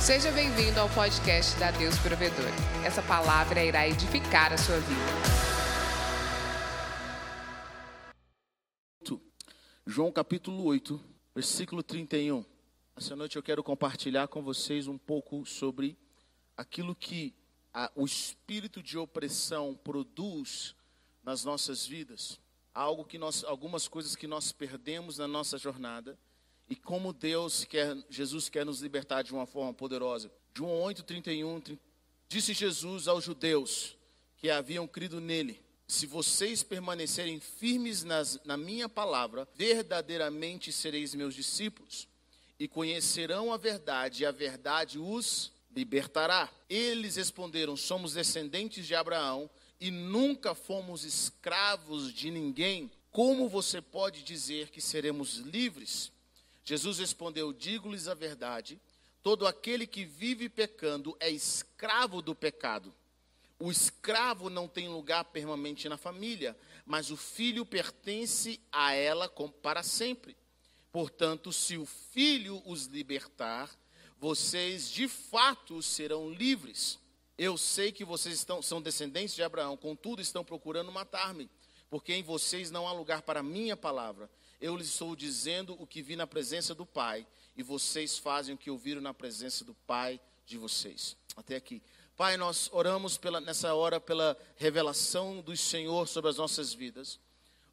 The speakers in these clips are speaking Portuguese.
Seja bem-vindo ao podcast da Deus Provedor. Essa palavra irá edificar a sua vida. João capítulo 8, versículo 31. Essa noite eu quero compartilhar com vocês um pouco sobre aquilo que a, o espírito de opressão produz nas nossas vidas. Algo que nós, algumas coisas que nós perdemos na nossa jornada e como Deus quer, Jesus quer nos libertar de uma forma poderosa. João 8, 31, disse Jesus aos judeus que haviam crido nele: Se vocês permanecerem firmes nas, na minha palavra, verdadeiramente sereis meus discípulos, e conhecerão a verdade, e a verdade os libertará. Eles responderam: Somos descendentes de Abraão e nunca fomos escravos de ninguém. Como você pode dizer que seremos livres? Jesus respondeu: Digo-lhes a verdade, todo aquele que vive pecando é escravo do pecado. O escravo não tem lugar permanente na família, mas o filho pertence a ela para sempre. Portanto, se o filho os libertar, vocês de fato serão livres. Eu sei que vocês estão, são descendentes de Abraão, contudo estão procurando matar-me, porque em vocês não há lugar para a minha palavra. Eu lhes estou dizendo o que vi na presença do Pai, e vocês fazem o que ouviram na presença do Pai de vocês. Até aqui. Pai, nós oramos pela, nessa hora pela revelação do Senhor sobre as nossas vidas.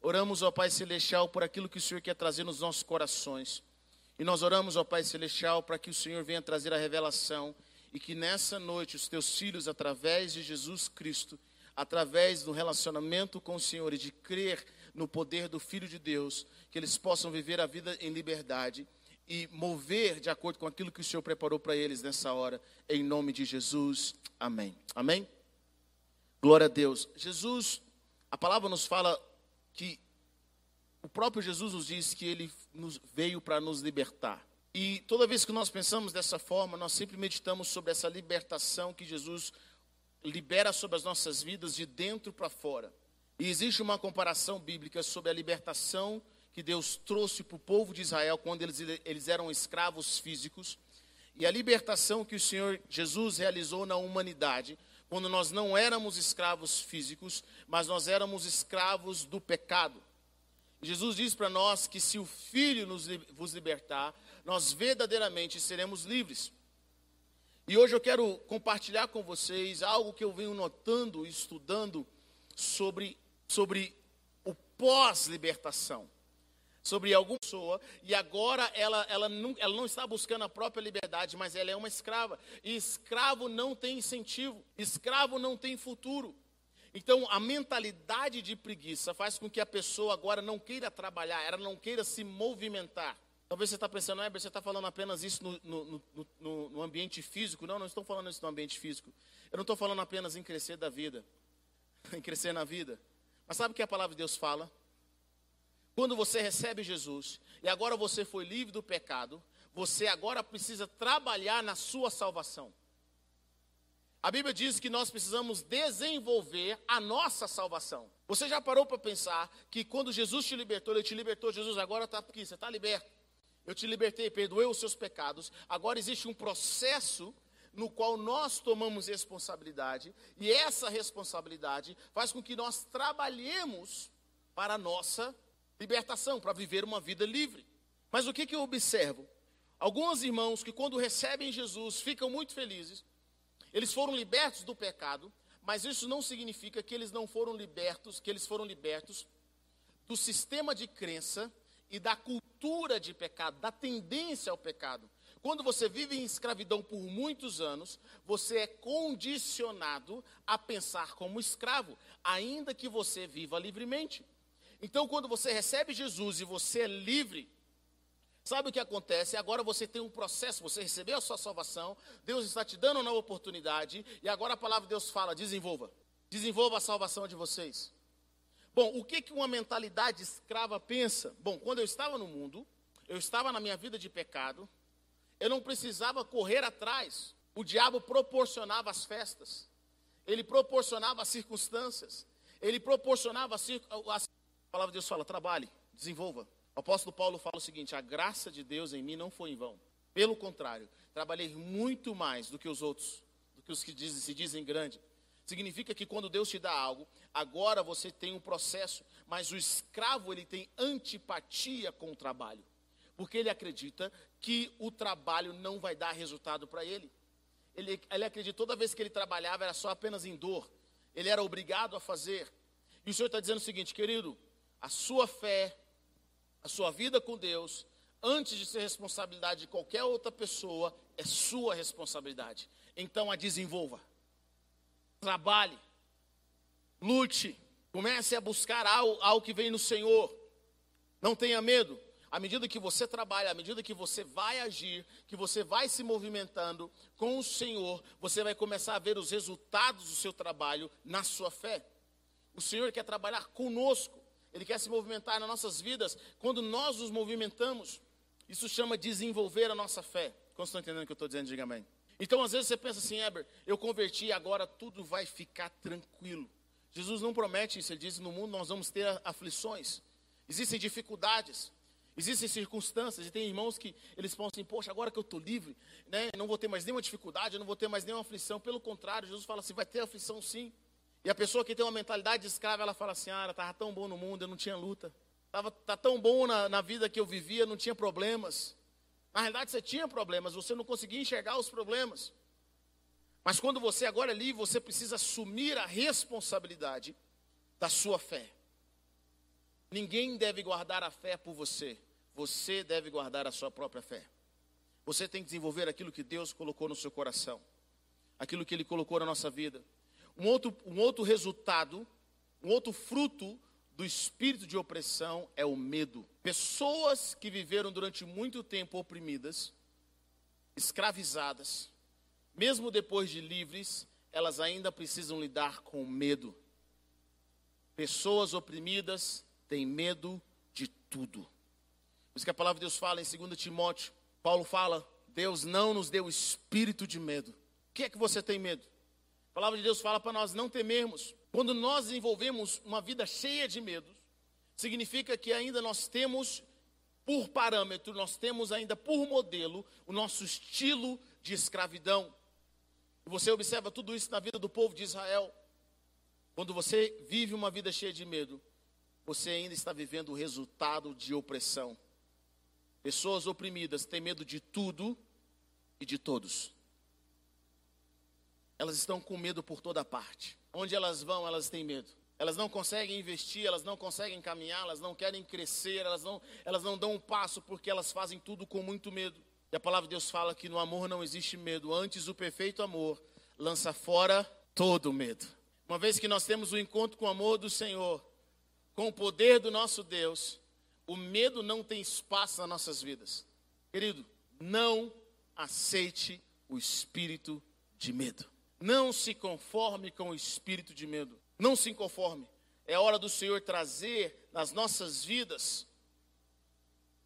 Oramos, ó Pai Celestial, por aquilo que o Senhor quer trazer nos nossos corações. E nós oramos, ó Pai Celestial, para que o Senhor venha trazer a revelação e que nessa noite os teus filhos, através de Jesus Cristo, através do relacionamento com o Senhor e de crer no poder do Filho de Deus, que eles possam viver a vida em liberdade e mover de acordo com aquilo que o Senhor preparou para eles nessa hora, em nome de Jesus. Amém. Amém? Glória a Deus. Jesus, a palavra nos fala que o próprio Jesus nos diz que ele nos veio para nos libertar. E toda vez que nós pensamos dessa forma, nós sempre meditamos sobre essa libertação que Jesus libera sobre as nossas vidas de dentro para fora. E existe uma comparação bíblica sobre a libertação que Deus trouxe para o povo de Israel quando eles, eles eram escravos físicos e a libertação que o Senhor Jesus realizou na humanidade quando nós não éramos escravos físicos, mas nós éramos escravos do pecado. Jesus diz para nós que se o Filho nos, vos libertar, nós verdadeiramente seremos livres. E hoje eu quero compartilhar com vocês algo que eu venho notando e estudando sobre sobre o pós-libertação, sobre alguma pessoa, e agora ela, ela, não, ela não está buscando a própria liberdade, mas ela é uma escrava. E escravo não tem incentivo, escravo não tem futuro. Então, a mentalidade de preguiça faz com que a pessoa agora não queira trabalhar, ela não queira se movimentar. Talvez você está pensando, é, você está falando apenas isso no, no, no, no, ambiente físico. Não, não estou falando isso no ambiente físico. Eu não estou falando apenas em crescer da vida, em crescer na vida. Mas sabe o que a palavra de Deus fala? Quando você recebe Jesus e agora você foi livre do pecado, você agora precisa trabalhar na sua salvação. A Bíblia diz que nós precisamos desenvolver a nossa salvação. Você já parou para pensar que quando Jesus te libertou, Ele te libertou, Jesus agora está aqui, você está liberto. Eu te libertei, perdoei os seus pecados. Agora existe um processo no qual nós tomamos responsabilidade, e essa responsabilidade faz com que nós trabalhemos para a nossa libertação, para viver uma vida livre. Mas o que, que eu observo? Alguns irmãos que, quando recebem Jesus, ficam muito felizes, eles foram libertos do pecado, mas isso não significa que eles não foram libertos, que eles foram libertos do sistema de crença e da cultura de pecado, da tendência ao pecado. Quando você vive em escravidão por muitos anos, você é condicionado a pensar como escravo, ainda que você viva livremente. Então, quando você recebe Jesus e você é livre, sabe o que acontece? Agora você tem um processo, você recebeu a sua salvação, Deus está te dando uma nova oportunidade, e agora a palavra de Deus fala: desenvolva, desenvolva a salvação de vocês. Bom, o que, que uma mentalidade escrava pensa? Bom, quando eu estava no mundo, eu estava na minha vida de pecado, eu não precisava correr atrás. O diabo proporcionava as festas. Ele proporcionava as circunstâncias. Ele proporcionava as, a palavra de Deus fala: trabalhe, desenvolva. O apóstolo Paulo fala o seguinte: a graça de Deus em mim não foi em vão. Pelo contrário, trabalhei muito mais do que os outros, do que os que dizem, se dizem grande. Significa que quando Deus te dá algo, agora você tem um processo, mas o escravo ele tem antipatia com o trabalho, porque ele acredita que o trabalho não vai dar resultado para ele. ele. Ele acredita toda vez que ele trabalhava era só apenas em dor, ele era obrigado a fazer. E o Senhor está dizendo o seguinte, querido, a sua fé, a sua vida com Deus, antes de ser responsabilidade de qualquer outra pessoa, é sua responsabilidade. Então a desenvolva. Trabalhe. Lute. Comece a buscar algo, algo que vem no Senhor. Não tenha medo. À medida que você trabalha, à medida que você vai agir, que você vai se movimentando com o Senhor, você vai começar a ver os resultados do seu trabalho na sua fé. O Senhor quer trabalhar conosco, Ele quer se movimentar nas nossas vidas. Quando nós nos movimentamos, isso chama desenvolver a nossa fé. Como estão entendendo o que eu estou dizendo? Diga amém. Então, às vezes você pensa assim, Eber, eu converti e agora tudo vai ficar tranquilo. Jesus não promete isso, ele diz: no mundo nós vamos ter aflições, existem dificuldades, existem circunstâncias, e tem irmãos que eles pensam assim: poxa, agora que eu estou livre, né, não vou ter mais nenhuma dificuldade, não vou ter mais nenhuma aflição. Pelo contrário, Jesus fala assim: vai ter aflição sim. E a pessoa que tem uma mentalidade de escrava, ela fala assim: ah, estava tão bom no mundo, eu não tinha luta. Estava tá tão bom na, na vida que eu vivia, não tinha problemas. Na realidade, você tinha problemas, você não conseguia enxergar os problemas. Mas quando você agora é livre, você precisa assumir a responsabilidade da sua fé. Ninguém deve guardar a fé por você. Você deve guardar a sua própria fé. Você tem que desenvolver aquilo que Deus colocou no seu coração, aquilo que Ele colocou na nossa vida. Um outro, um outro resultado, um outro fruto do espírito de opressão é o medo. Pessoas que viveram durante muito tempo oprimidas, escravizadas, mesmo depois de livres, elas ainda precisam lidar com medo. Pessoas oprimidas têm medo de tudo. Por isso que a palavra de Deus fala em 2 Timóteo, Paulo fala: Deus não nos deu espírito de medo. O que é que você tem medo? A palavra de Deus fala para nós não temermos, quando nós desenvolvemos uma vida cheia de medos, significa que ainda nós temos por parâmetro, nós temos ainda por modelo o nosso estilo de escravidão. Você observa tudo isso na vida do povo de Israel. Quando você vive uma vida cheia de medo, você ainda está vivendo o resultado de opressão. Pessoas oprimidas têm medo de tudo e de todos. Elas estão com medo por toda parte. Onde elas vão, elas têm medo. Elas não conseguem investir, elas não conseguem caminhar, elas não querem crescer, elas não, elas não dão um passo porque elas fazem tudo com muito medo. E a palavra de Deus fala que no amor não existe medo, antes o perfeito amor lança fora todo medo. Uma vez que nós temos o encontro com o amor do Senhor, com o poder do nosso Deus, o medo não tem espaço nas nossas vidas. Querido, não aceite o espírito de medo. Não se conforme com o espírito de medo. Não se conforme. É hora do Senhor trazer nas nossas vidas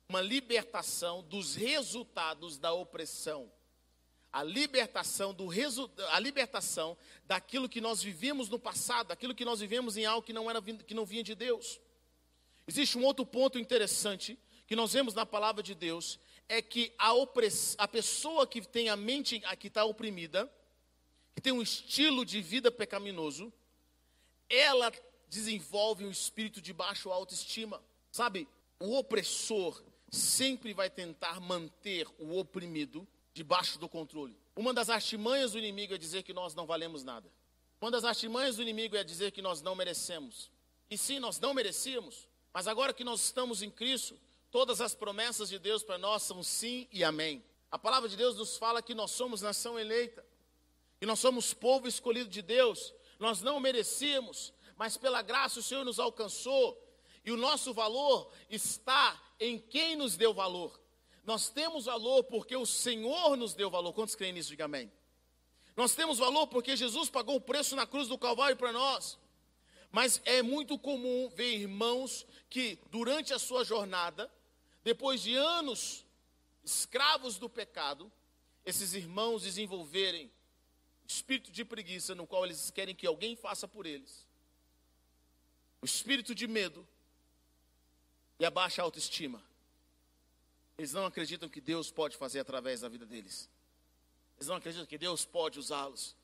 uma libertação dos resultados da opressão. A libertação do a libertação daquilo que nós vivemos no passado, daquilo que nós vivemos em algo que não era que não vinha de Deus. Existe um outro ponto interessante que nós vemos na palavra de Deus é que a, opress, a pessoa que tem a mente que está oprimida, que tem um estilo de vida pecaminoso, ela desenvolve um espírito de baixa autoestima. Sabe, o opressor sempre vai tentar manter o oprimido debaixo do controle. Uma das artimanhas do inimigo é dizer que nós não valemos nada. Uma das artimanhas do inimigo é dizer que nós não merecemos. E sim, nós não merecíamos, mas agora que nós estamos em Cristo, todas as promessas de Deus para nós são sim e amém. A palavra de Deus nos fala que nós somos nação eleita. E nós somos povo escolhido de Deus. Nós não merecíamos, mas pela graça o Senhor nos alcançou. E o nosso valor está em quem nos deu valor. Nós temos valor porque o Senhor nos deu valor. Quantos creem nisso? Diga amém. Nós temos valor porque Jesus pagou o preço na cruz do Calvário para nós. Mas é muito comum ver irmãos que, durante a sua jornada, depois de anos escravos do pecado, esses irmãos desenvolverem espírito de preguiça, no qual eles querem que alguém faça por eles, o espírito de medo e a baixa autoestima. Eles não acreditam que Deus pode fazer através da vida deles. Eles não acreditam que Deus pode usá-los.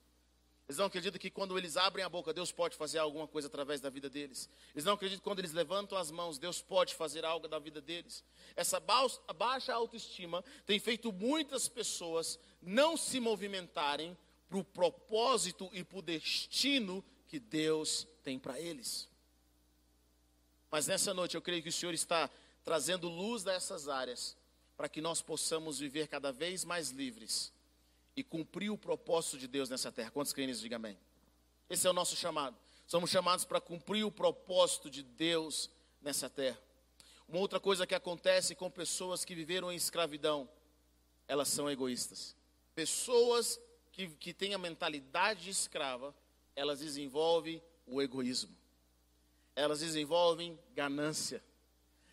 Eles não acreditam que quando eles abrem a boca, Deus pode fazer alguma coisa através da vida deles. Eles não acreditam que quando eles levantam as mãos, Deus pode fazer algo da vida deles. Essa baixa autoestima tem feito muitas pessoas não se movimentarem para o propósito e para o destino que Deus tem para eles. Mas nessa noite eu creio que o Senhor está trazendo luz nessas áreas para que nós possamos viver cada vez mais livres e cumprir o propósito de Deus nessa terra. Quantos creem nisso? Diga amém. Esse é o nosso chamado. Somos chamados para cumprir o propósito de Deus nessa terra. Uma outra coisa que acontece com pessoas que viveram em escravidão, elas são egoístas. Pessoas que, que têm a mentalidade de escrava, elas desenvolvem o egoísmo. Elas desenvolvem ganância.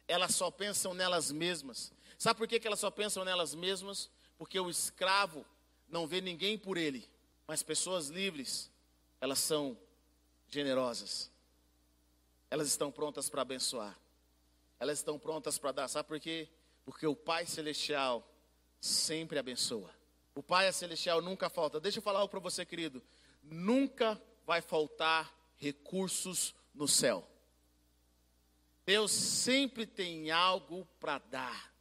Elas só pensam nelas mesmas. Sabe por que, que elas só pensam nelas mesmas? Porque o escravo, não vê ninguém por ele, mas pessoas livres, elas são generosas. Elas estão prontas para abençoar. Elas estão prontas para dar. Sabe por quê? Porque o Pai Celestial sempre abençoa. O Pai Celestial nunca falta. Deixa eu falar algo para você, querido. Nunca vai faltar recursos no céu. Deus sempre tem algo para dar.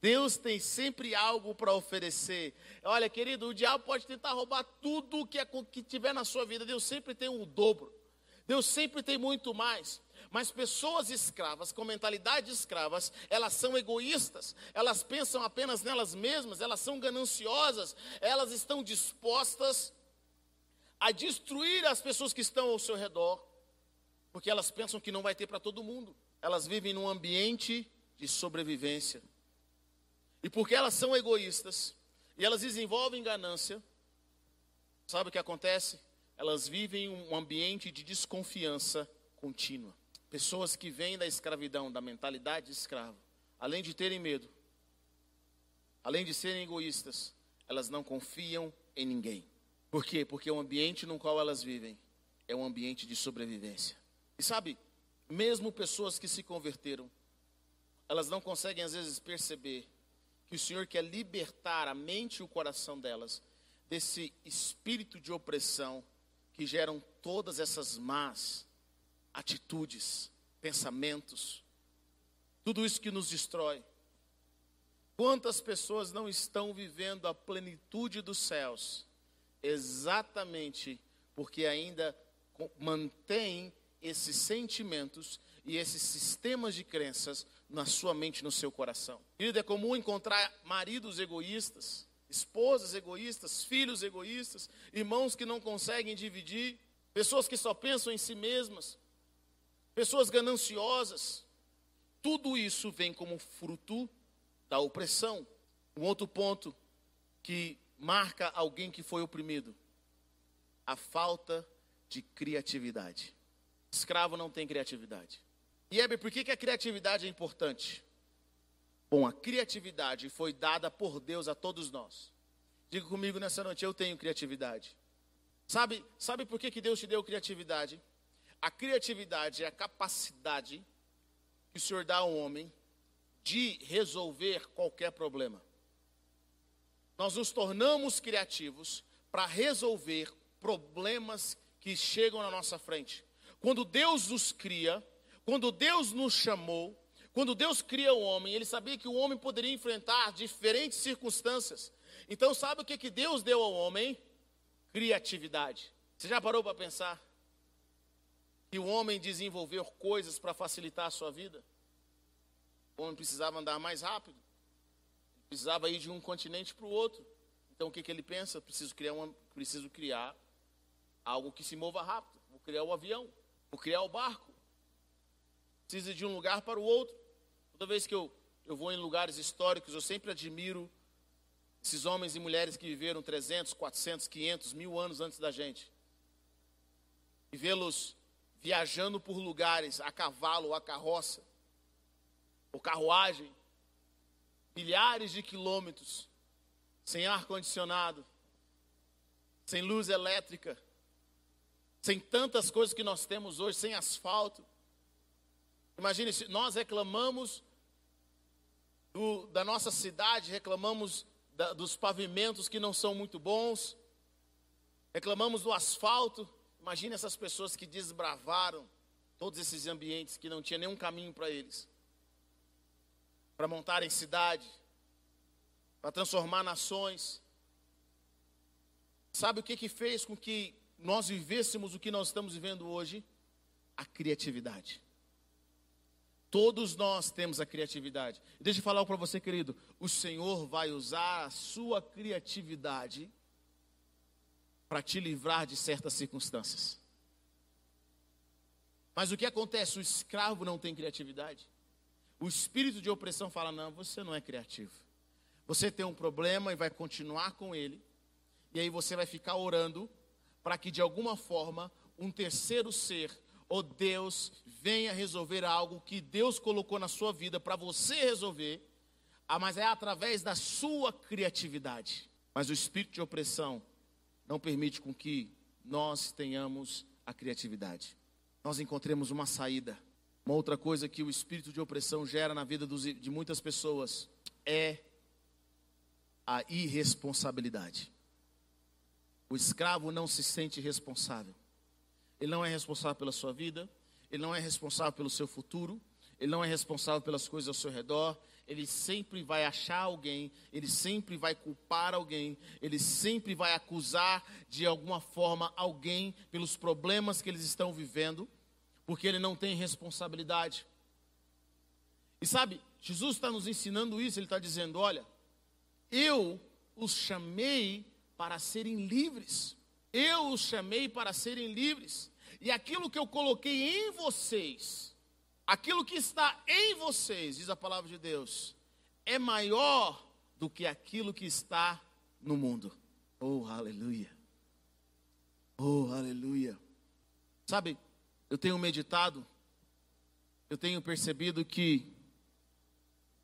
Deus tem sempre algo para oferecer. Olha, querido, o diabo pode tentar roubar tudo que, é, que tiver na sua vida. Deus sempre tem o um dobro. Deus sempre tem muito mais. Mas pessoas escravas, com mentalidade escravas, elas são egoístas, elas pensam apenas nelas mesmas, elas são gananciosas, elas estão dispostas a destruir as pessoas que estão ao seu redor, porque elas pensam que não vai ter para todo mundo. Elas vivem num ambiente de sobrevivência. E porque elas são egoístas e elas desenvolvem ganância, sabe o que acontece? Elas vivem um ambiente de desconfiança contínua. Pessoas que vêm da escravidão, da mentalidade de escravo, além de terem medo, além de serem egoístas, elas não confiam em ninguém. Por quê? Porque o ambiente no qual elas vivem é um ambiente de sobrevivência. E sabe, mesmo pessoas que se converteram, elas não conseguem às vezes perceber que o Senhor quer libertar a mente e o coração delas desse espírito de opressão que geram todas essas más atitudes, pensamentos, tudo isso que nos destrói. Quantas pessoas não estão vivendo a plenitude dos céus exatamente porque ainda mantêm esses sentimentos e esses sistemas de crenças na sua mente, no seu coração. Querido, é comum encontrar maridos egoístas, esposas egoístas, filhos egoístas, irmãos que não conseguem dividir, pessoas que só pensam em si mesmas, pessoas gananciosas. Tudo isso vem como fruto da opressão. Um outro ponto que marca alguém que foi oprimido: a falta de criatividade. Escravo não tem criatividade. E Heber, por que, que a criatividade é importante? Bom, a criatividade foi dada por Deus a todos nós. Diga comigo nessa noite, eu tenho criatividade. Sabe, sabe por que, que Deus te deu criatividade? A criatividade é a capacidade que o Senhor dá ao homem de resolver qualquer problema. Nós nos tornamos criativos para resolver problemas que chegam na nossa frente. Quando Deus nos cria, quando Deus nos chamou, quando Deus cria o homem, ele sabia que o homem poderia enfrentar diferentes circunstâncias. Então, sabe o que, que Deus deu ao homem? Criatividade. Você já parou para pensar? Que o homem desenvolveu coisas para facilitar a sua vida? O homem precisava andar mais rápido, precisava ir de um continente para o outro. Então, o que, que ele pensa? Preciso criar, uma, preciso criar algo que se mova rápido. Vou criar o avião, vou criar o barco precisa de um lugar para o outro. Toda vez que eu, eu vou em lugares históricos, eu sempre admiro esses homens e mulheres que viveram 300, 400, 500, mil anos antes da gente. E vê-los viajando por lugares a cavalo a carroça, ou carruagem, milhares de quilômetros, sem ar-condicionado, sem luz elétrica, sem tantas coisas que nós temos hoje, sem asfalto. Imagine se nós reclamamos do, da nossa cidade, reclamamos da, dos pavimentos que não são muito bons, reclamamos do asfalto. Imagine essas pessoas que desbravaram todos esses ambientes que não tinha nenhum caminho para eles, para montarem cidade, para transformar nações. Sabe o que, que fez com que nós vivêssemos o que nós estamos vivendo hoje? A criatividade. Todos nós temos a criatividade. Deixa eu falar para você, querido. O Senhor vai usar a sua criatividade para te livrar de certas circunstâncias. Mas o que acontece? O escravo não tem criatividade. O espírito de opressão fala: não, você não é criativo. Você tem um problema e vai continuar com ele. E aí você vai ficar orando para que de alguma forma um terceiro ser ou Deus venha resolver algo que Deus colocou na sua vida para você resolver, ah, mas é através da sua criatividade. Mas o espírito de opressão não permite com que nós tenhamos a criatividade. Nós encontremos uma saída. Uma outra coisa que o espírito de opressão gera na vida de muitas pessoas é a irresponsabilidade. O escravo não se sente responsável. Ele não é responsável pela sua vida, ele não é responsável pelo seu futuro, ele não é responsável pelas coisas ao seu redor, ele sempre vai achar alguém, ele sempre vai culpar alguém, ele sempre vai acusar de alguma forma alguém pelos problemas que eles estão vivendo, porque ele não tem responsabilidade. E sabe, Jesus está nos ensinando isso, ele está dizendo: olha, eu os chamei para serem livres. Eu os chamei para serem livres. E aquilo que eu coloquei em vocês, aquilo que está em vocês, diz a palavra de Deus, é maior do que aquilo que está no mundo. Oh, aleluia. Oh, aleluia. Sabe, eu tenho meditado, eu tenho percebido que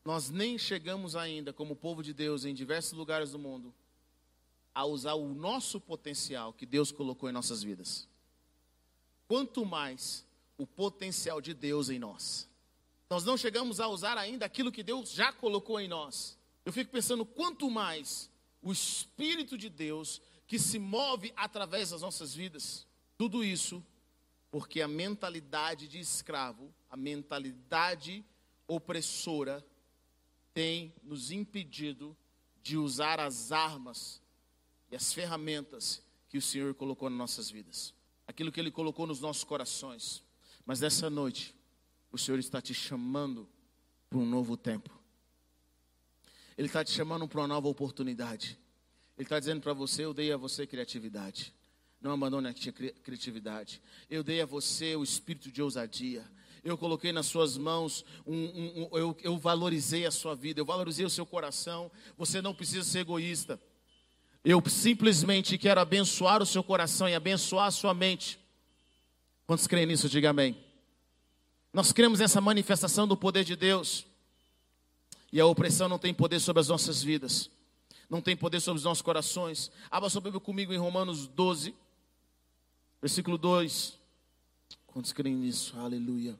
nós nem chegamos ainda, como povo de Deus, em diversos lugares do mundo, a usar o nosso potencial que Deus colocou em nossas vidas. Quanto mais o potencial de Deus em nós. Nós não chegamos a usar ainda aquilo que Deus já colocou em nós. Eu fico pensando quanto mais o Espírito de Deus que se move através das nossas vidas. Tudo isso porque a mentalidade de escravo, a mentalidade opressora, tem nos impedido de usar as armas e as ferramentas que o Senhor colocou nas nossas vidas, aquilo que Ele colocou nos nossos corações. Mas nessa noite, o Senhor está te chamando para um novo tempo. Ele está te chamando para uma nova oportunidade. Ele está dizendo para você: Eu dei a você criatividade. Não abandone a criatividade. Eu dei a você o espírito de ousadia. Eu coloquei nas suas mãos, um, um, um, eu, eu valorizei a sua vida, eu valorizei o seu coração. Você não precisa ser egoísta. Eu simplesmente quero abençoar o seu coração e abençoar a sua mente. Quantos creem nisso? Diga amém. Nós cremos nessa manifestação do poder de Deus. E a opressão não tem poder sobre as nossas vidas. Não tem poder sobre os nossos corações. Abra sua Bíblia comigo em Romanos 12, versículo 2. Quantos creem nisso? Aleluia.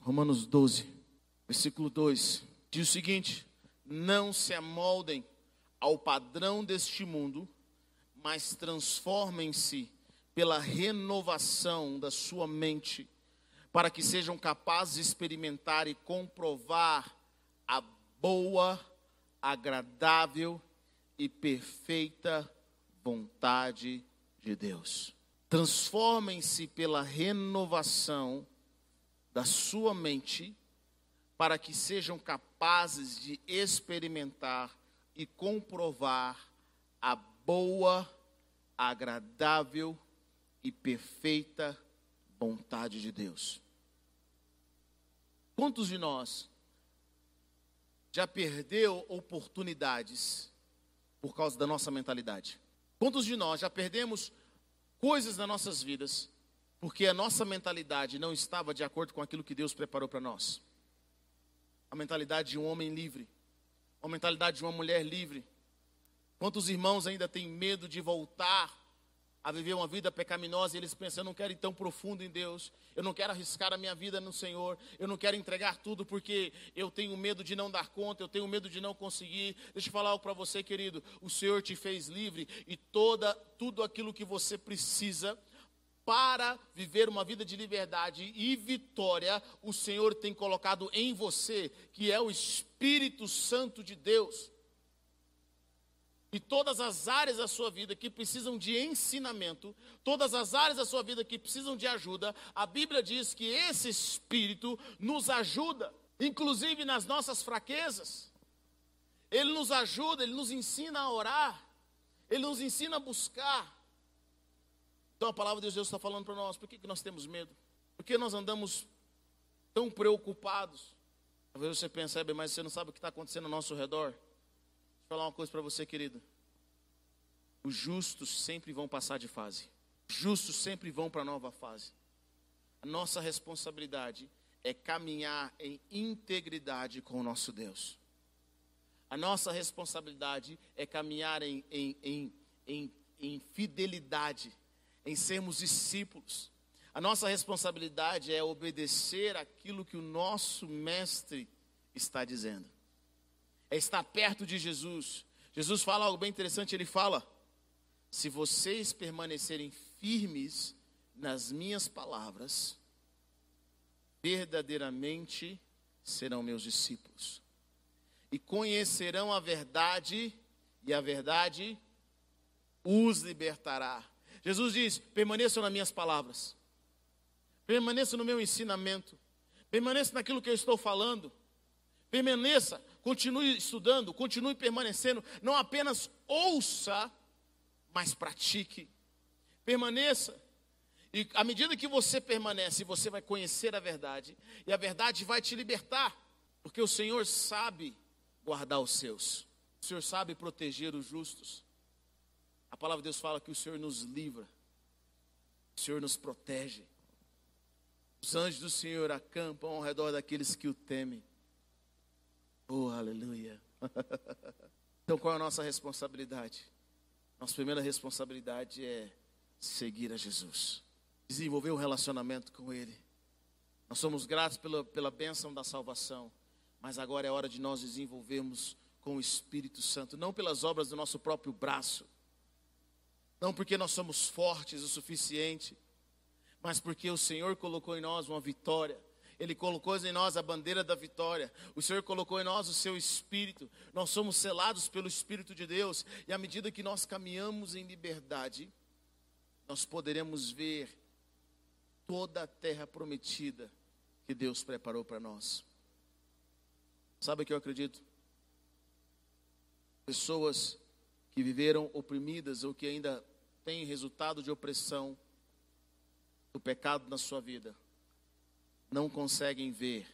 Romanos 12 versículo 2, diz o seguinte: Não se amoldem ao padrão deste mundo, mas transformem-se pela renovação da sua mente, para que sejam capazes de experimentar e comprovar a boa, agradável e perfeita vontade de Deus. Transformem-se pela renovação da sua mente para que sejam capazes de experimentar e comprovar a boa, agradável e perfeita vontade de Deus. Quantos de nós já perdeu oportunidades por causa da nossa mentalidade? Quantos de nós já perdemos coisas nas nossas vidas porque a nossa mentalidade não estava de acordo com aquilo que Deus preparou para nós? a mentalidade de um homem livre, a mentalidade de uma mulher livre. Quantos irmãos ainda têm medo de voltar a viver uma vida pecaminosa e eles pensam, eu não quero ir tão profundo em Deus, eu não quero arriscar a minha vida no Senhor, eu não quero entregar tudo porque eu tenho medo de não dar conta, eu tenho medo de não conseguir. Deixa eu falar algo para você, querido. O Senhor te fez livre e toda tudo aquilo que você precisa para viver uma vida de liberdade e vitória, o Senhor tem colocado em você, que é o Espírito Santo de Deus e todas as áreas da sua vida que precisam de ensinamento, todas as áreas da sua vida que precisam de ajuda, a Bíblia diz que esse Espírito nos ajuda, inclusive nas nossas fraquezas. Ele nos ajuda, ele nos ensina a orar, ele nos ensina a buscar. Então a palavra de Deus está falando para nós: por que, que nós temos medo? Por que nós andamos tão preocupados? Talvez você pense, mas você não sabe o que está acontecendo ao nosso redor falar uma coisa para você, querido. Os justos sempre vão passar de fase. Os justos sempre vão para a nova fase. A nossa responsabilidade é caminhar em integridade com o nosso Deus. A nossa responsabilidade é caminhar em, em, em, em, em fidelidade, em sermos discípulos. A nossa responsabilidade é obedecer aquilo que o nosso mestre está dizendo é estar perto de Jesus. Jesus fala algo bem interessante, ele fala: Se vocês permanecerem firmes nas minhas palavras, verdadeiramente serão meus discípulos. E conhecerão a verdade, e a verdade os libertará. Jesus diz: permaneçam nas minhas palavras, permaneçam no meu ensinamento, permaneçam naquilo que eu estou falando, permaneça continue estudando, continue permanecendo, não apenas ouça, mas pratique. Permaneça. E à medida que você permanece, você vai conhecer a verdade, e a verdade vai te libertar, porque o Senhor sabe guardar os seus, o Senhor sabe proteger os justos. A palavra de Deus fala que o Senhor nos livra, o Senhor nos protege. Os anjos do Senhor acampam ao redor daqueles que o temem. Oh, aleluia. então, qual é a nossa responsabilidade? Nossa primeira responsabilidade é seguir a Jesus, desenvolver um relacionamento com Ele. Nós somos gratos pela, pela bênção da salvação, mas agora é hora de nós desenvolvermos com o Espírito Santo, não pelas obras do nosso próprio braço, não porque nós somos fortes o suficiente, mas porque o Senhor colocou em nós uma vitória ele colocou em nós a bandeira da vitória. O Senhor colocou em nós o seu espírito. Nós somos selados pelo Espírito de Deus. E à medida que nós caminhamos em liberdade, nós poderemos ver toda a terra prometida que Deus preparou para nós. Sabe o que eu acredito? Pessoas que viveram oprimidas ou que ainda têm resultado de opressão do pecado na sua vida não conseguem ver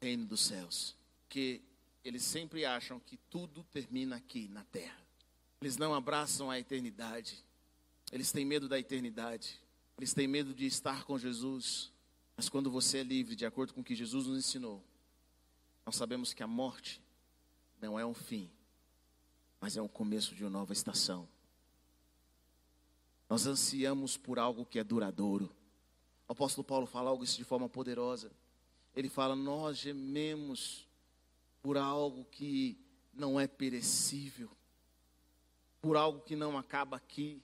o reino dos céus, que eles sempre acham que tudo termina aqui na terra. Eles não abraçam a eternidade. Eles têm medo da eternidade. Eles têm medo de estar com Jesus. Mas quando você é livre, de acordo com o que Jesus nos ensinou, nós sabemos que a morte não é um fim, mas é um começo de uma nova estação. Nós ansiamos por algo que é duradouro. O apóstolo Paulo fala algo isso de forma poderosa. Ele fala: Nós gememos por algo que não é perecível, por algo que não acaba aqui.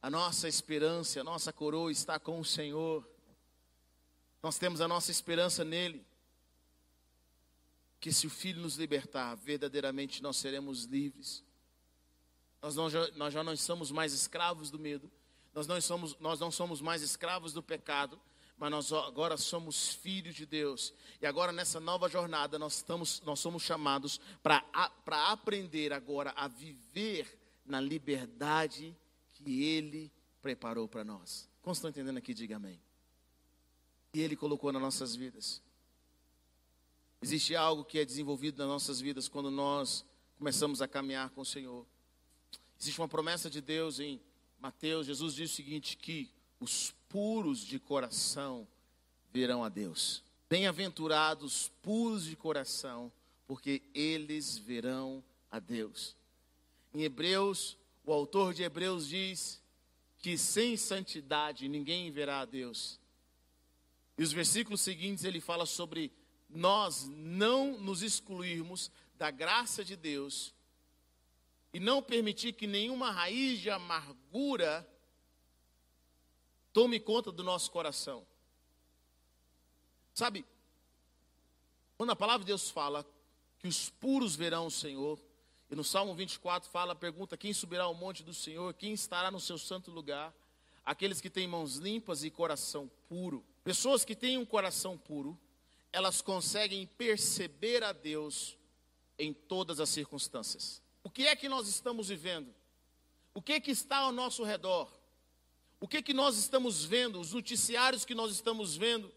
A nossa esperança, a nossa coroa está com o Senhor. Nós temos a nossa esperança nele. Que se o Filho nos libertar, verdadeiramente nós seremos livres. Nós, não, nós já não somos mais escravos do medo, nós não somos, nós não somos mais escravos do pecado, mas nós agora somos filhos de Deus. E agora nessa nova jornada nós, estamos, nós somos chamados para aprender agora a viver na liberdade que Ele preparou para nós. Como estão entendendo aqui? Diga amém. E Ele colocou nas nossas vidas. Existe algo que é desenvolvido nas nossas vidas quando nós começamos a caminhar com o Senhor. Existe uma promessa de Deus em Mateus, Jesus diz o seguinte: que os puros de coração verão a Deus. Bem-aventurados puros de coração, porque eles verão a Deus. Em Hebreus o autor de Hebreus diz que sem santidade ninguém verá a Deus. E os versículos seguintes ele fala sobre nós não nos excluirmos da graça de Deus e não permitir que nenhuma raiz de amargura tome conta do nosso coração. Sabe, quando a palavra de Deus fala que os puros verão o Senhor, e no Salmo 24 fala, pergunta: quem subirá ao monte do Senhor? Quem estará no seu santo lugar? Aqueles que têm mãos limpas e coração puro. Pessoas que têm um coração puro, elas conseguem perceber a Deus em todas as circunstâncias. O que é que nós estamos vivendo? O que é que está ao nosso redor? O que é que nós estamos vendo? Os noticiários que nós estamos vendo?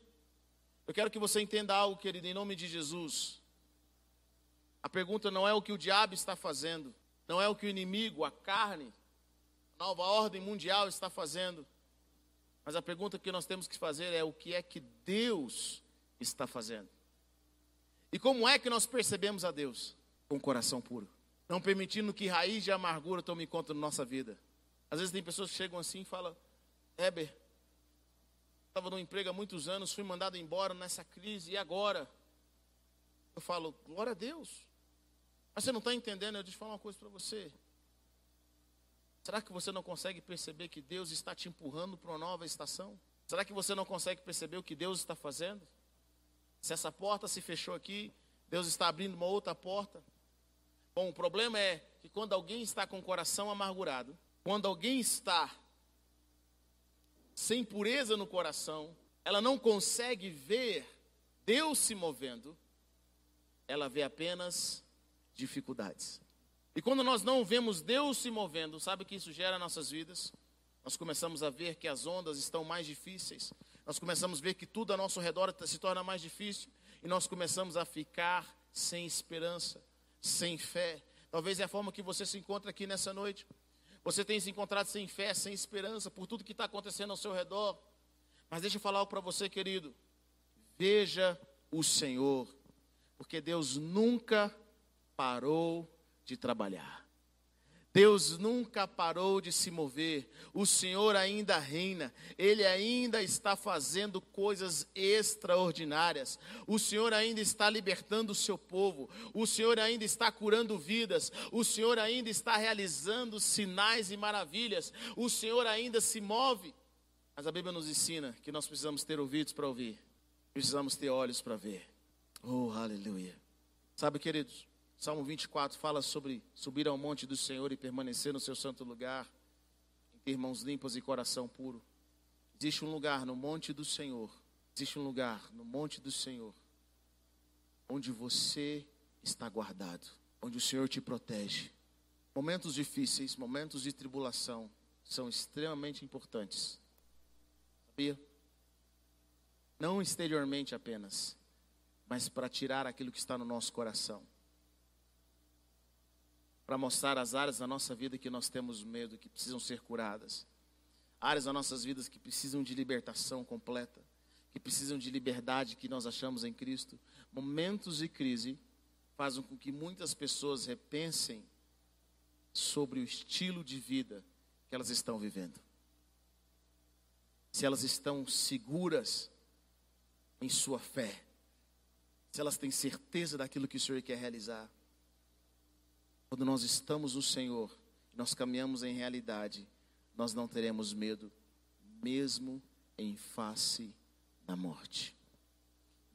Eu quero que você entenda algo, querido, em nome de Jesus. A pergunta não é o que o diabo está fazendo, não é o que o inimigo, a carne, a nova ordem mundial está fazendo. Mas a pergunta que nós temos que fazer é o que é que Deus está fazendo. E como é que nós percebemos a Deus? Com o coração puro. Não permitindo que raiz de amargura tome conta da nossa vida. Às vezes tem pessoas que chegam assim e falam, Heber, estava no emprego há muitos anos, fui mandado embora nessa crise, e agora? Eu falo, glória a Deus. Mas você não está entendendo, eu te falar uma coisa para você. Será que você não consegue perceber que Deus está te empurrando para uma nova estação? Será que você não consegue perceber o que Deus está fazendo? Se essa porta se fechou aqui, Deus está abrindo uma outra porta. Bom, o problema é que quando alguém está com o coração amargurado, quando alguém está sem pureza no coração, ela não consegue ver Deus se movendo, ela vê apenas dificuldades. E quando nós não vemos Deus se movendo, sabe o que isso gera em nossas vidas? Nós começamos a ver que as ondas estão mais difíceis, nós começamos a ver que tudo ao nosso redor se torna mais difícil, e nós começamos a ficar sem esperança, sem fé. Talvez é a forma que você se encontra aqui nessa noite. Você tem se encontrado sem fé, sem esperança, por tudo que está acontecendo ao seu redor. Mas deixa eu falar algo para você, querido. Veja o Senhor, porque Deus nunca parou de trabalhar. Deus nunca parou de se mover, o Senhor ainda reina, Ele ainda está fazendo coisas extraordinárias, o Senhor ainda está libertando o seu povo, o Senhor ainda está curando vidas, o Senhor ainda está realizando sinais e maravilhas, o Senhor ainda se move. Mas a Bíblia nos ensina que nós precisamos ter ouvidos para ouvir, precisamos ter olhos para ver. Oh, aleluia. Sabe, queridos, Salmo 24 fala sobre subir ao monte do Senhor e permanecer no seu santo lugar, ter mãos limpas e coração puro. Existe um lugar no monte do Senhor, existe um lugar no monte do Senhor, onde você está guardado, onde o Senhor te protege. Momentos difíceis, momentos de tribulação são extremamente importantes. Sabia? Não exteriormente apenas, mas para tirar aquilo que está no nosso coração para mostrar as áreas da nossa vida que nós temos medo, que precisam ser curadas. Áreas das nossas vidas que precisam de libertação completa, que precisam de liberdade que nós achamos em Cristo. Momentos de crise fazem com que muitas pessoas repensem sobre o estilo de vida que elas estão vivendo. Se elas estão seguras em sua fé, se elas têm certeza daquilo que o Senhor quer realizar. Quando nós estamos no Senhor, nós caminhamos em realidade, nós não teremos medo, mesmo em face da morte,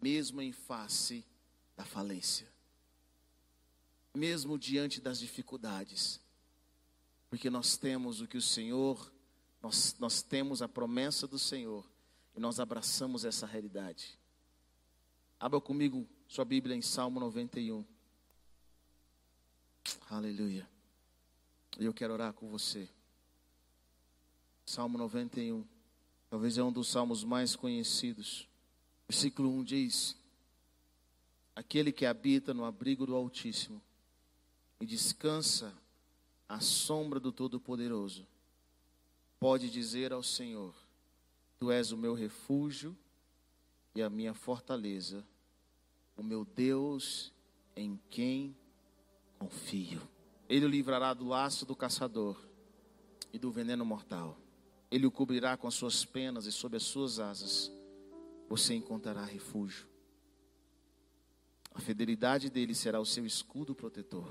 mesmo em face da falência, mesmo diante das dificuldades, porque nós temos o que o Senhor, nós, nós temos a promessa do Senhor e nós abraçamos essa realidade. Abra comigo sua Bíblia em Salmo 91. Aleluia. E eu quero orar com você. Salmo 91. Talvez é um dos salmos mais conhecidos. Versículo 1 diz: Aquele que habita no abrigo do Altíssimo e descansa à sombra do Todo-Poderoso, pode dizer ao Senhor: Tu és o meu refúgio e a minha fortaleza, o meu Deus em quem confio. Ele o livrará do laço do caçador e do veneno mortal. Ele o cobrirá com as suas penas e sob as suas asas você encontrará refúgio. A fidelidade dele será o seu escudo protetor.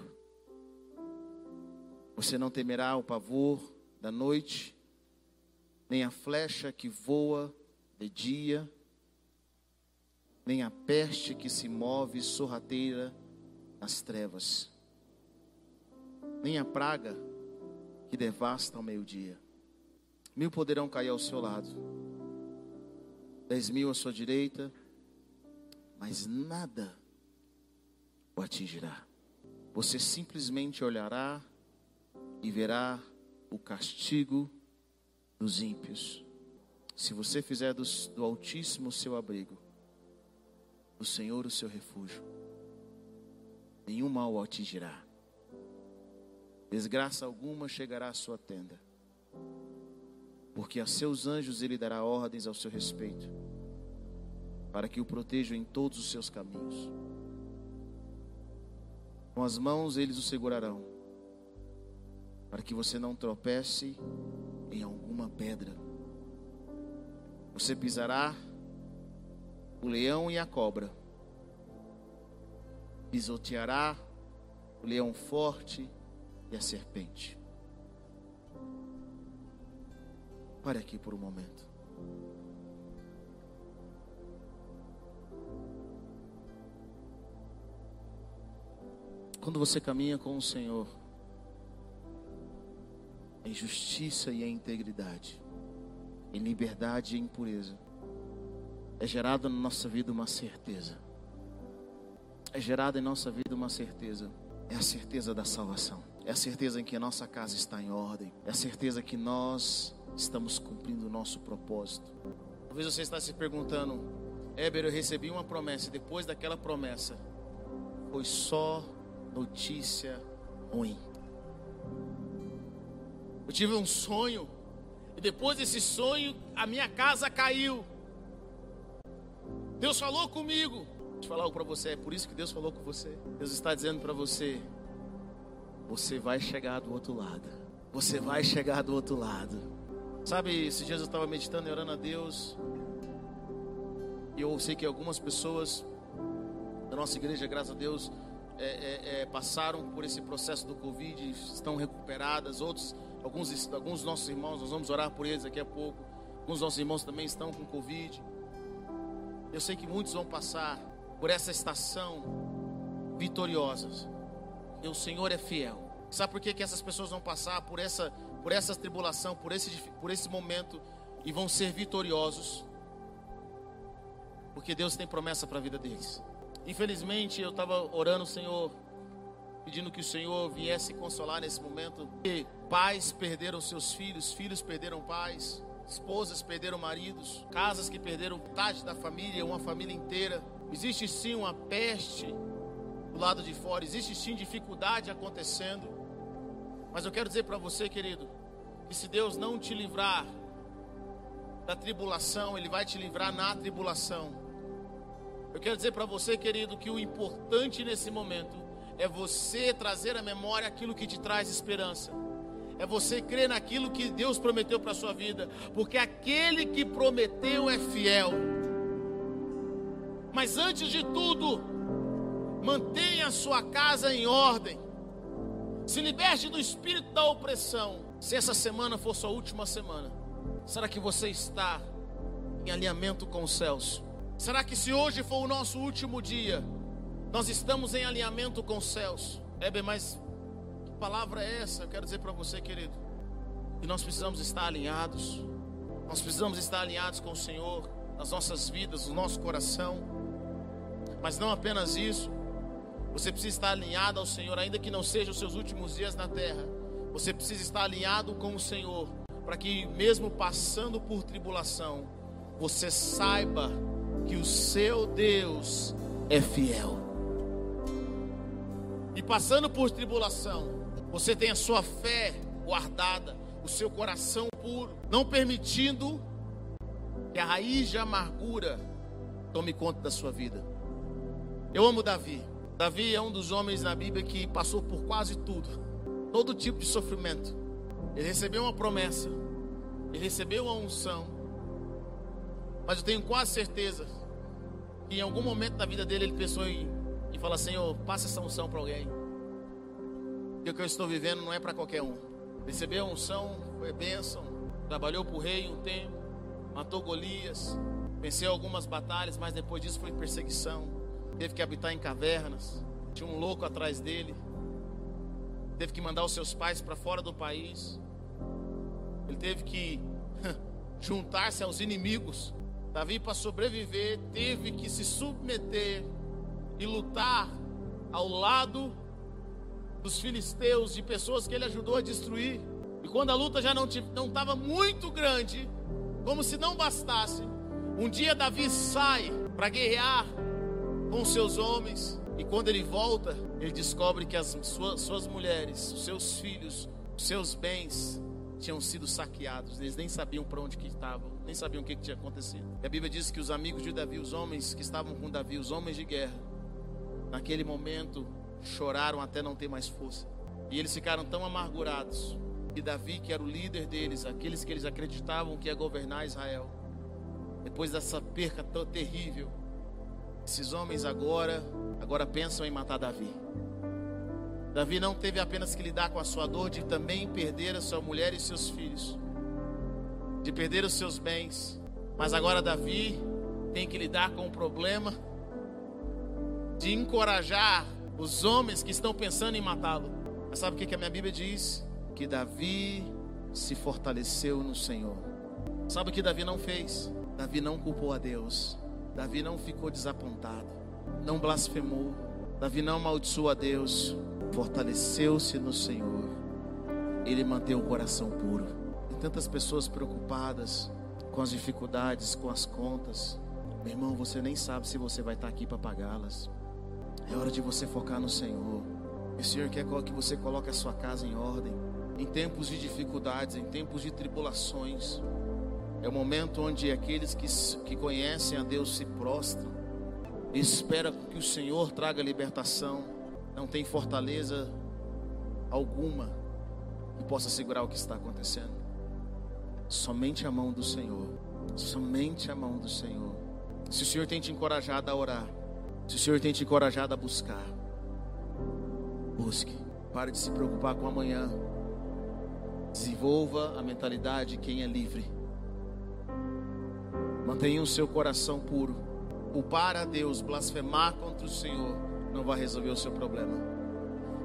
Você não temerá o pavor da noite, nem a flecha que voa de dia, nem a peste que se move sorrateira nas trevas, nem a praga que devasta ao meio-dia. Mil poderão cair ao seu lado, dez mil à sua direita, mas nada o atingirá. Você simplesmente olhará e verá o castigo dos ímpios. Se você fizer do, do Altíssimo o seu abrigo, do Senhor o seu refúgio, nenhum mal o atingirá. Desgraça alguma chegará à sua tenda, porque a seus anjos ele dará ordens ao seu respeito, para que o protejam em todos os seus caminhos. Com as mãos eles o segurarão, para que você não tropece em alguma pedra. Você pisará o leão e a cobra, pisoteará o leão forte e a serpente. Pare aqui por um momento. Quando você caminha com o Senhor, em justiça e em integridade, em liberdade e em pureza, é gerada na nossa vida uma certeza. É gerada em nossa vida uma certeza. É a certeza da salvação. É a certeza em que a nossa casa está em ordem. É a certeza que nós estamos cumprindo o nosso propósito. Talvez você está se perguntando, Éber, eu recebi uma promessa e depois daquela promessa foi só notícia ruim. Eu tive um sonho e depois desse sonho a minha casa caiu. Deus falou comigo. Deixa eu falar algo para você, é por isso que Deus falou com você. Deus está dizendo para você: você vai chegar do outro lado. Você vai chegar do outro lado. Sabe, esses dias eu estava meditando e orando a Deus. E eu sei que algumas pessoas da nossa igreja, graças a Deus, é, é, é, passaram por esse processo do Covid, estão recuperadas. Outros, alguns, alguns nossos irmãos, nós vamos orar por eles daqui a pouco. Alguns nossos irmãos também estão com Covid. Eu sei que muitos vão passar por essa estação vitoriosas. E o Senhor é fiel. Sabe por que, que essas pessoas vão passar por essa, por essa tribulação, por esse, por esse momento e vão ser vitoriosos? Porque Deus tem promessa para a vida deles. Infelizmente, eu estava orando, Senhor, pedindo que o Senhor viesse consolar nesse momento. Que pais perderam seus filhos, filhos perderam pais, esposas perderam maridos, casas que perderam metade da família, uma família inteira. Existe sim uma peste do lado de fora, existe sim dificuldade acontecendo. Mas eu quero dizer para você, querido, que se Deus não te livrar da tribulação, Ele vai te livrar na tribulação. Eu quero dizer para você, querido, que o importante nesse momento é você trazer à memória aquilo que te traz esperança. É você crer naquilo que Deus prometeu para a sua vida, porque aquele que prometeu é fiel. Mas antes de tudo, mantenha a sua casa em ordem. Se liberte do espírito da opressão. Se essa semana for sua última semana, será que você está em alinhamento com os céus? Será que se hoje for o nosso último dia, nós estamos em alinhamento com os céus? Bem, mas que palavra é essa? Eu quero dizer para você, querido, que nós precisamos estar alinhados. Nós precisamos estar alinhados com o Senhor nas nossas vidas, no nosso coração. Mas não apenas isso. Você precisa estar alinhado ao Senhor, ainda que não sejam os seus últimos dias na terra. Você precisa estar alinhado com o Senhor, para que mesmo passando por tribulação, você saiba que o seu Deus é fiel. E passando por tribulação, você tem a sua fé guardada, o seu coração puro, não permitindo que a raiz de amargura tome conta da sua vida. Eu amo Davi. Davi é um dos homens na Bíblia que passou por quase tudo, todo tipo de sofrimento. Ele recebeu uma promessa. Ele recebeu uma unção. Mas eu tenho quase certeza que em algum momento da vida dele ele pensou em, em falar: Senhor, passa essa unção para alguém. Porque o que eu estou vivendo não é para qualquer um. Recebeu a unção, foi bênção. Trabalhou para o rei um tempo. Matou Golias. Venceu algumas batalhas, mas depois disso foi perseguição. Teve que habitar em cavernas. Tinha um louco atrás dele. Teve que mandar os seus pais para fora do país. Ele teve que juntar-se aos inimigos. Davi, para sobreviver, teve que se submeter e lutar ao lado dos filisteus, de pessoas que ele ajudou a destruir. E quando a luta já não estava muito grande, como se não bastasse, um dia Davi sai para guerrear com seus homens. E quando ele volta, ele descobre que as suas, suas mulheres, seus filhos, os seus bens tinham sido saqueados. Eles nem sabiam para onde que estavam, nem sabiam o que, que tinha acontecido. E a Bíblia diz que os amigos de Davi, os homens que estavam com Davi, os homens de guerra, naquele momento choraram até não ter mais força. E eles ficaram tão amargurados que Davi, que era o líder deles, aqueles que eles acreditavam que ia governar Israel, depois dessa perca tão terrível, esses homens agora, agora pensam em matar Davi. Davi não teve apenas que lidar com a sua dor de também perder a sua mulher e seus filhos, de perder os seus bens, mas agora Davi tem que lidar com o problema de encorajar os homens que estão pensando em matá-lo. Mas sabe o que a minha Bíblia diz? Que Davi se fortaleceu no Senhor. Sabe o que Davi não fez? Davi não culpou a Deus. Davi não ficou desapontado. Não blasfemou. Davi não amaldiçoou a Deus fortaleceu-se no Senhor, ele manteve o coração puro. Tem tantas pessoas preocupadas com as dificuldades, com as contas. Meu irmão, você nem sabe se você vai estar aqui para pagá-las. É hora de você focar no Senhor. o Senhor quer que você coloque a sua casa em ordem. Em tempos de dificuldades, em tempos de tribulações. É o momento onde aqueles que, que conhecem a Deus se prostram e esperam que o Senhor traga libertação não tem fortaleza alguma que possa segurar o que está acontecendo. Somente a mão do Senhor. Somente a mão do Senhor. Se o Senhor tem te encorajado a orar, se o Senhor tem te encorajado a buscar, busque. Pare de se preocupar com amanhã. Desenvolva a mentalidade de quem é livre. Mantenha o seu coração puro. Culpar a Deus, blasfemar contra o Senhor não vai resolver o seu problema.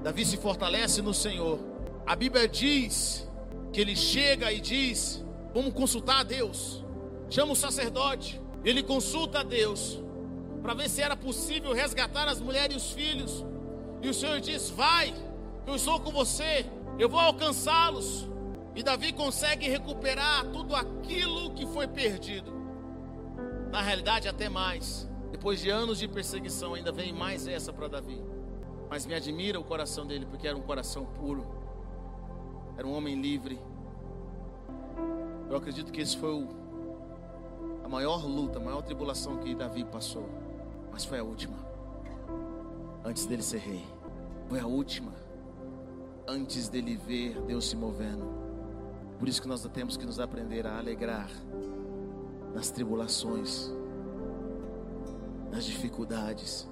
Davi se fortalece no Senhor. A Bíblia diz que ele chega e diz: Vamos consultar a Deus. Chama o sacerdote. Ele consulta a Deus para ver se era possível resgatar as mulheres e os filhos. E o Senhor diz: Vai, eu estou com você, eu vou alcançá-los. E Davi consegue recuperar tudo aquilo que foi perdido. Na realidade, até mais. Depois de anos de perseguição, ainda vem mais essa para Davi. Mas me admira o coração dele, porque era um coração puro, era um homem livre. Eu acredito que esse foi o, a maior luta, a maior tribulação que Davi passou. Mas foi a última, antes dele ser rei. Foi a última, antes dele ver Deus se movendo. Por isso que nós temos que nos aprender a alegrar nas tribulações nas dificuldades.